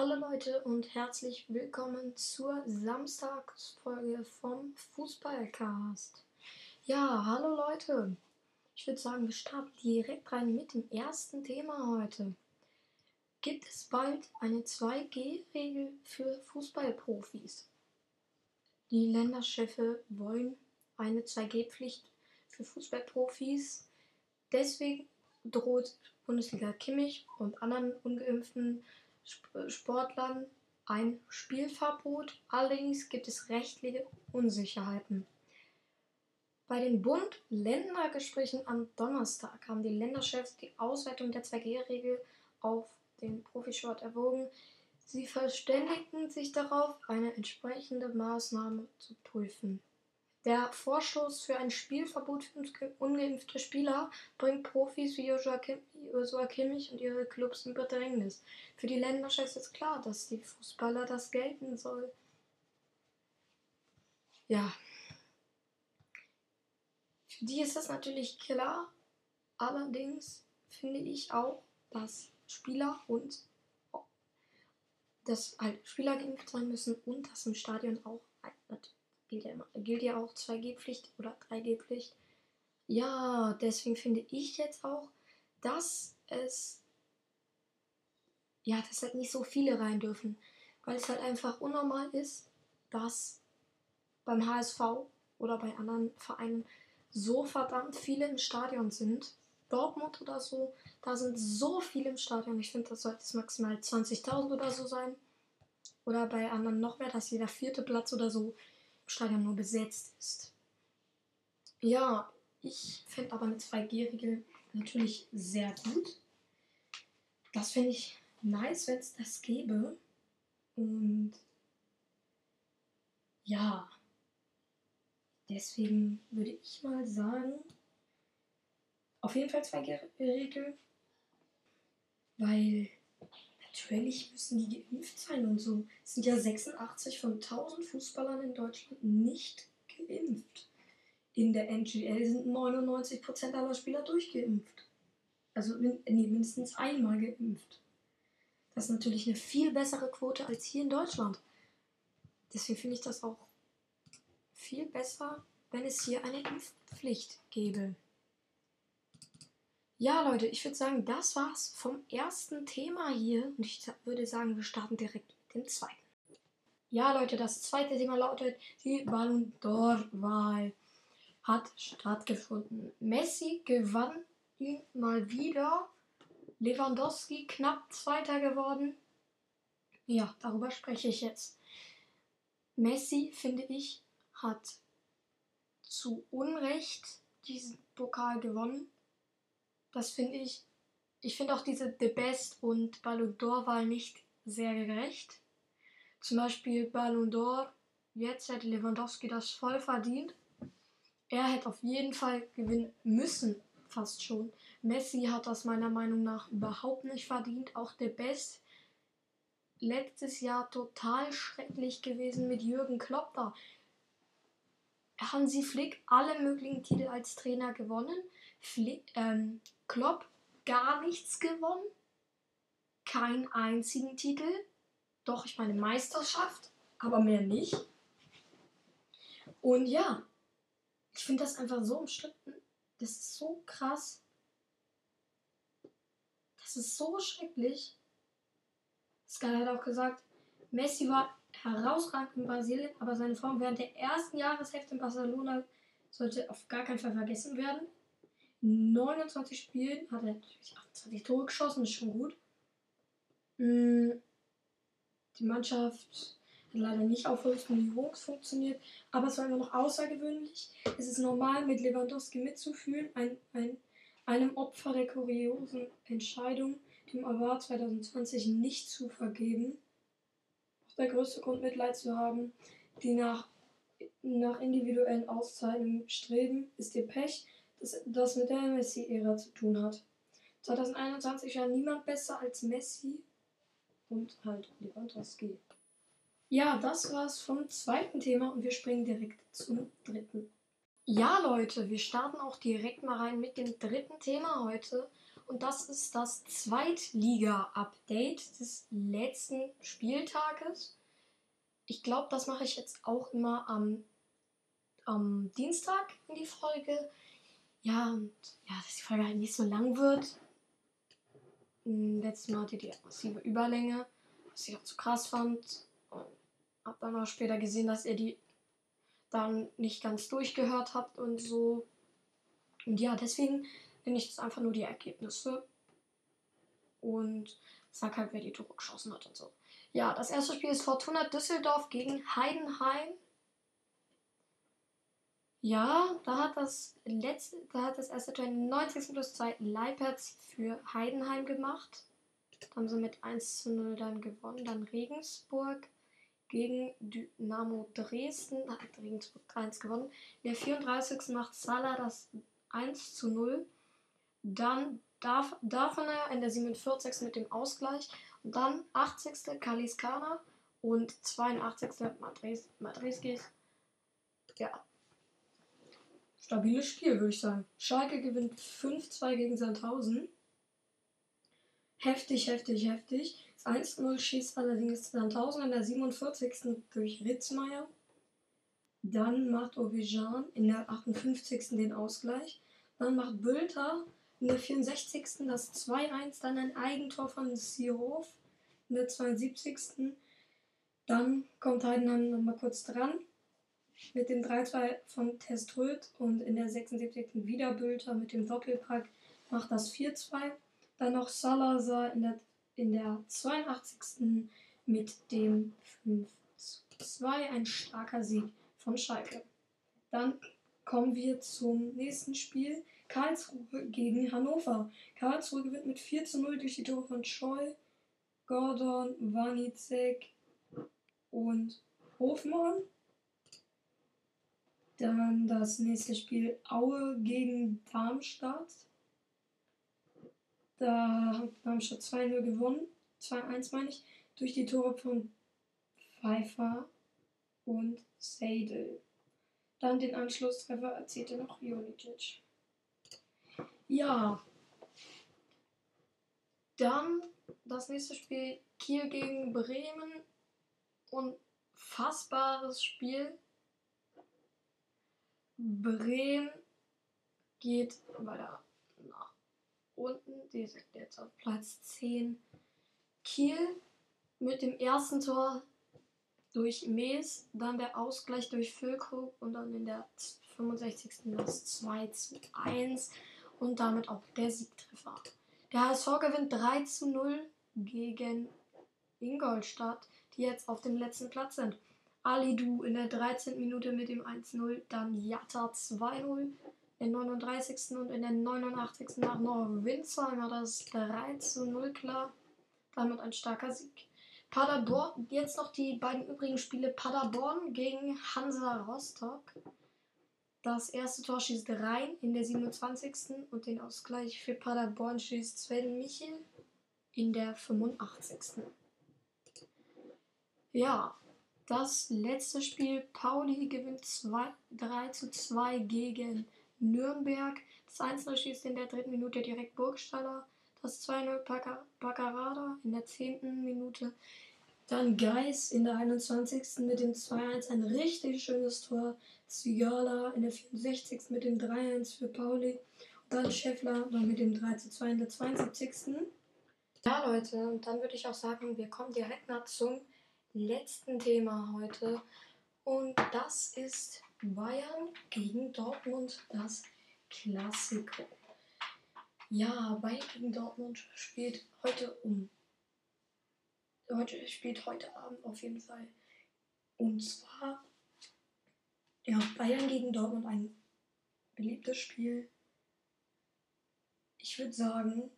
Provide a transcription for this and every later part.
Hallo Leute und herzlich willkommen zur Samstagsfolge vom Fußballcast. Ja, hallo Leute. Ich würde sagen, wir starten direkt rein mit dem ersten Thema heute. Gibt es bald eine 2G-Regel für Fußballprofis? Die Länderchefe wollen eine 2G-Pflicht für Fußballprofis. Deswegen droht Bundesliga Kimmich und anderen ungeimpften Sportlern ein Spielverbot. Allerdings gibt es rechtliche Unsicherheiten. Bei den Bund-Länder-Gesprächen am Donnerstag haben die Länderchefs die Ausweitung der 2G-Regel auf den Profisport erwogen. Sie verständigten sich darauf, eine entsprechende Maßnahme zu prüfen. Der Vorstoß für ein Spielverbot für ungeimpfte Spieler bringt Profis wie Joshua Kimmich und ihre Clubs in Bedrängnis. Für die Länderchefs ist klar, dass die Fußballer das gelten soll. Ja. Für die ist das natürlich klar. Allerdings finde ich auch, dass Spieler und dass halt Spieler geimpft sein müssen und dass im Stadion auch gilt ja, immer, gilt ja auch 2G-Pflicht oder 3G-Pflicht. Ja, deswegen finde ich jetzt auch, dass es ja, dass halt nicht so viele rein dürfen, weil es halt einfach unnormal ist, dass beim HSV oder bei anderen Vereinen so verdammt viele im Stadion sind. Dortmund oder so, da sind so viele im Stadion. Ich finde, das sollte es maximal 20.000 oder so sein. Oder bei anderen noch mehr, dass jeder vierte Platz oder so Stadion nur besetzt ist. Ja, ich finde aber eine 2G-Regel natürlich sehr gut. Das finde ich nice, wenn es das gäbe. Und ja, deswegen würde ich mal sagen, auf jeden Fall 2G-Regel, weil natürlich müssen die geimpft sein und so. Es sind ja 86 von 1000 Fußballern in Deutschland nicht geimpft. In der NGL sind 99% aller Spieler durchgeimpft. Also nee, mindestens einmal geimpft. Das ist natürlich eine viel bessere Quote als hier in Deutschland. Deswegen finde ich das auch viel besser, wenn es hier eine Impfpflicht gäbe. Ja, Leute, ich würde sagen, das war's vom ersten Thema hier. Und ich würde sagen, wir starten direkt mit dem zweiten. Ja, Leute, das zweite Thema lautet, die Ballon d'Or-Wahl hat stattgefunden. Messi gewann ihn mal wieder. Lewandowski knapp Zweiter geworden. Ja, darüber spreche ich jetzt. Messi, finde ich, hat zu Unrecht diesen Pokal gewonnen. Das finde ich. Ich finde auch diese The Best und Ballon d'Or-Wahl nicht sehr gerecht. Zum Beispiel Ballon d'Or, jetzt hätte Lewandowski das voll verdient. Er hätte auf jeden Fall gewinnen müssen, fast schon. Messi hat das meiner Meinung nach überhaupt nicht verdient. Auch The Best letztes Jahr total schrecklich gewesen mit Jürgen Klopp da. Hansi Flick alle möglichen Titel als Trainer gewonnen. Flick, ähm, Klopp gar nichts gewonnen. Keinen einzigen Titel. Doch, ich meine Meisterschaft, aber mehr nicht. Und ja, ich finde das einfach so umstritten. Das ist so krass. Das ist so schrecklich. Sky hat auch gesagt, Messi war herausragend in Brasilien, aber seine Form während der ersten Jahreshälfte in Barcelona sollte auf gar keinen Fall vergessen werden. 29 Spielen hat er natürlich 28 Tore geschossen, ist schon gut. Mm, die Mannschaft hat leider nicht auf höchstem Niveau funktioniert, aber es war immer noch außergewöhnlich. Es ist normal, mit Lewandowski mitzufühlen, ein, ein, einem Opfer der kuriosen Entscheidung, dem Award 2020 nicht zu vergeben. Auch der größte Grund, Mitleid zu haben, die nach, nach individuellen Auszeichnungen streben, ist ihr Pech das, das mit der Messi-Ära zu tun hat. 2021 war niemand besser als Messi und halt Lewandowski. Ja, das war's vom zweiten Thema und wir springen direkt zum dritten. Ja, Leute, wir starten auch direkt mal rein mit dem dritten Thema heute. und das ist das Zweitliga-Update des letzten Spieltages. Ich glaube, das mache ich jetzt auch immer am, am Dienstag in die Folge. Ja, und ja, dass die Folge halt nicht so lang wird. Hm, letztes Mal hatte die massive Überlänge, was ich auch zu krass fand. Und hab dann auch später gesehen, dass ihr die dann nicht ganz durchgehört habt und so. Und ja, deswegen nenne ich das einfach nur die Ergebnisse. Und sag halt, wer die Tore geschossen hat und so. Ja, das erste Spiel ist Fortuna Düsseldorf gegen Heidenheim. Ja, da hat das letzte, da hat das erste Tor in 90. plus 2 Leipertz für Heidenheim gemacht. Da haben sie mit 1 zu 0 dann gewonnen. Dann Regensburg gegen Dynamo Dresden. Hat Regensburg 3-1 gewonnen. In der 34. macht Salah das 1 zu 0. Dann darf, Daphne in der 47. mit dem Ausgleich. Und dann 80. Kaliskana und 82. Madres, Madriskis. Ja. Stabiles Spiel, würde ich sagen. Schalke gewinnt 5-2 gegen Sandhausen. Heftig, heftig, heftig. Das 1-0 schießt allerdings Sandhausen in der 47. durch Ritzmeier. Dann macht Ovejan in der 58. den Ausgleich. Dann macht Bülter in der 64. das 2-1, dann ein Eigentor von Sirov in der 72. Dann kommt Heidenheim nochmal kurz dran mit dem 3-2 von Teströd und in der 76. wieder Bülter mit dem Doppelpack macht das 4-2. Dann noch Salazar in der, in der 82. mit dem 5-2, ein starker Sieg von Schalke. Dann kommen wir zum nächsten Spiel. Karlsruhe gegen Hannover. Karlsruhe gewinnt mit 4 zu 0 durch die Tore von Scheu, Gordon, Wanizek und Hofmann. Dann das nächste Spiel Aue gegen Darmstadt. Da hat Darmstadt 2-0 gewonnen. 2-1 meine ich. Durch die Tore von Pfeiffer und Seidel. Dann den Anschlusstreffer erzielte noch Jonicic. Ja. Dann das nächste Spiel Kiel gegen Bremen. Unfassbares Spiel. Bremen geht weiter nach unten. Die sind jetzt auf Platz 10. Kiel mit dem ersten Tor durch Mees, dann der Ausgleich durch Füllkrug und dann in der 65. das 2 zu 1 und damit auch der Siegtreffer. Der HSV gewinnt 3 zu 0 gegen Ingolstadt, die jetzt auf dem letzten Platz sind. Alidu in der 13. Minute mit dem 1-0, dann Jatta 2-0 in der 39. und in der 89. nach noch Winzheimer das 3 zu 0 klar. Damit ein starker Sieg. Paderborn, jetzt noch die beiden übrigen Spiele Paderborn gegen Hansa Rostock. Das erste Tor schießt rein in der 27. und den Ausgleich für Paderborn schießt Sven Michel in der 85. Ja, das letzte Spiel. Pauli gewinnt 2, 3 zu 2 gegen Nürnberg. Das 1 schießt in der dritten Minute direkt Burgstaller. Das 2-0 Paccarada in der zehnten Minute. Dann Geis in der 21. mit dem 2-1 ein richtig schönes Tor. Zigala in der 64. mit dem 3-1 für Pauli. Und dann Scheffler dann mit dem 3-2 in der 72. Ja, Leute, und dann würde ich auch sagen, wir kommen direkt mal zum letzten Thema heute. Und das ist Bayern gegen Dortmund, das Klassiko. Ja, Bayern gegen Dortmund spielt heute um. Heute spielt heute Abend auf jeden Fall. Und zwar ja, Bayern gegen Dortmund ein beliebtes Spiel. Ich würde sagen,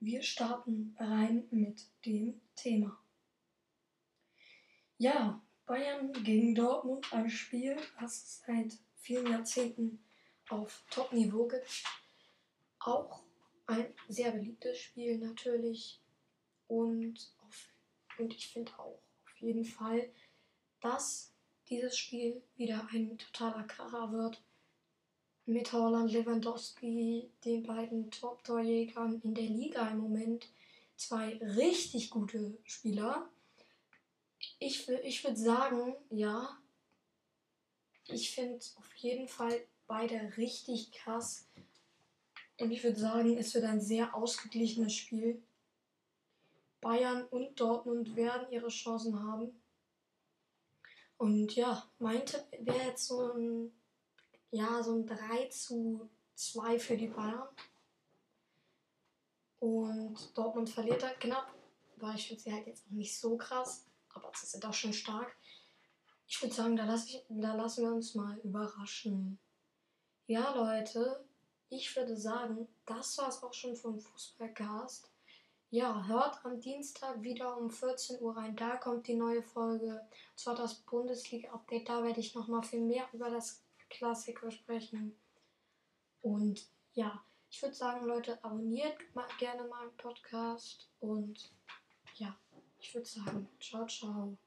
wir starten rein mit dem Thema. Ja, Bayern gegen Dortmund, ein Spiel, das es seit vielen Jahrzehnten auf Top-Niveau gibt. Auch ein sehr beliebtes Spiel natürlich. Und, auf, und ich finde auch auf jeden Fall, dass dieses Spiel wieder ein totaler Kracher wird. mit Holland, Lewandowski, den beiden Top-Torjägern in der Liga im Moment, zwei richtig gute Spieler. Ich, ich würde sagen, ja, ich finde auf jeden Fall beide richtig krass. Und ich würde sagen, es wird ein sehr ausgeglichenes Spiel. Bayern und Dortmund werden ihre Chancen haben. Und ja, mein Tipp wäre jetzt so ein, ja, so ein 3 zu 2 für die Bayern. Und Dortmund verliert halt knapp, weil ich finde sie halt jetzt auch nicht so krass, aber sie sind auch schon stark. Ich würde sagen, da, lass ich, da lassen wir uns mal überraschen. Ja, Leute, ich würde sagen, das war es auch schon vom Fußballcast. Ja, hört am Dienstag wieder um 14 Uhr rein. Da kommt die neue Folge. Und zwar das Bundesliga-Update. Da werde ich nochmal viel mehr über das Klassiker sprechen. Und ja, ich würde sagen, Leute, abonniert mal gerne meinen Podcast. Und ja, ich würde sagen, ciao, ciao.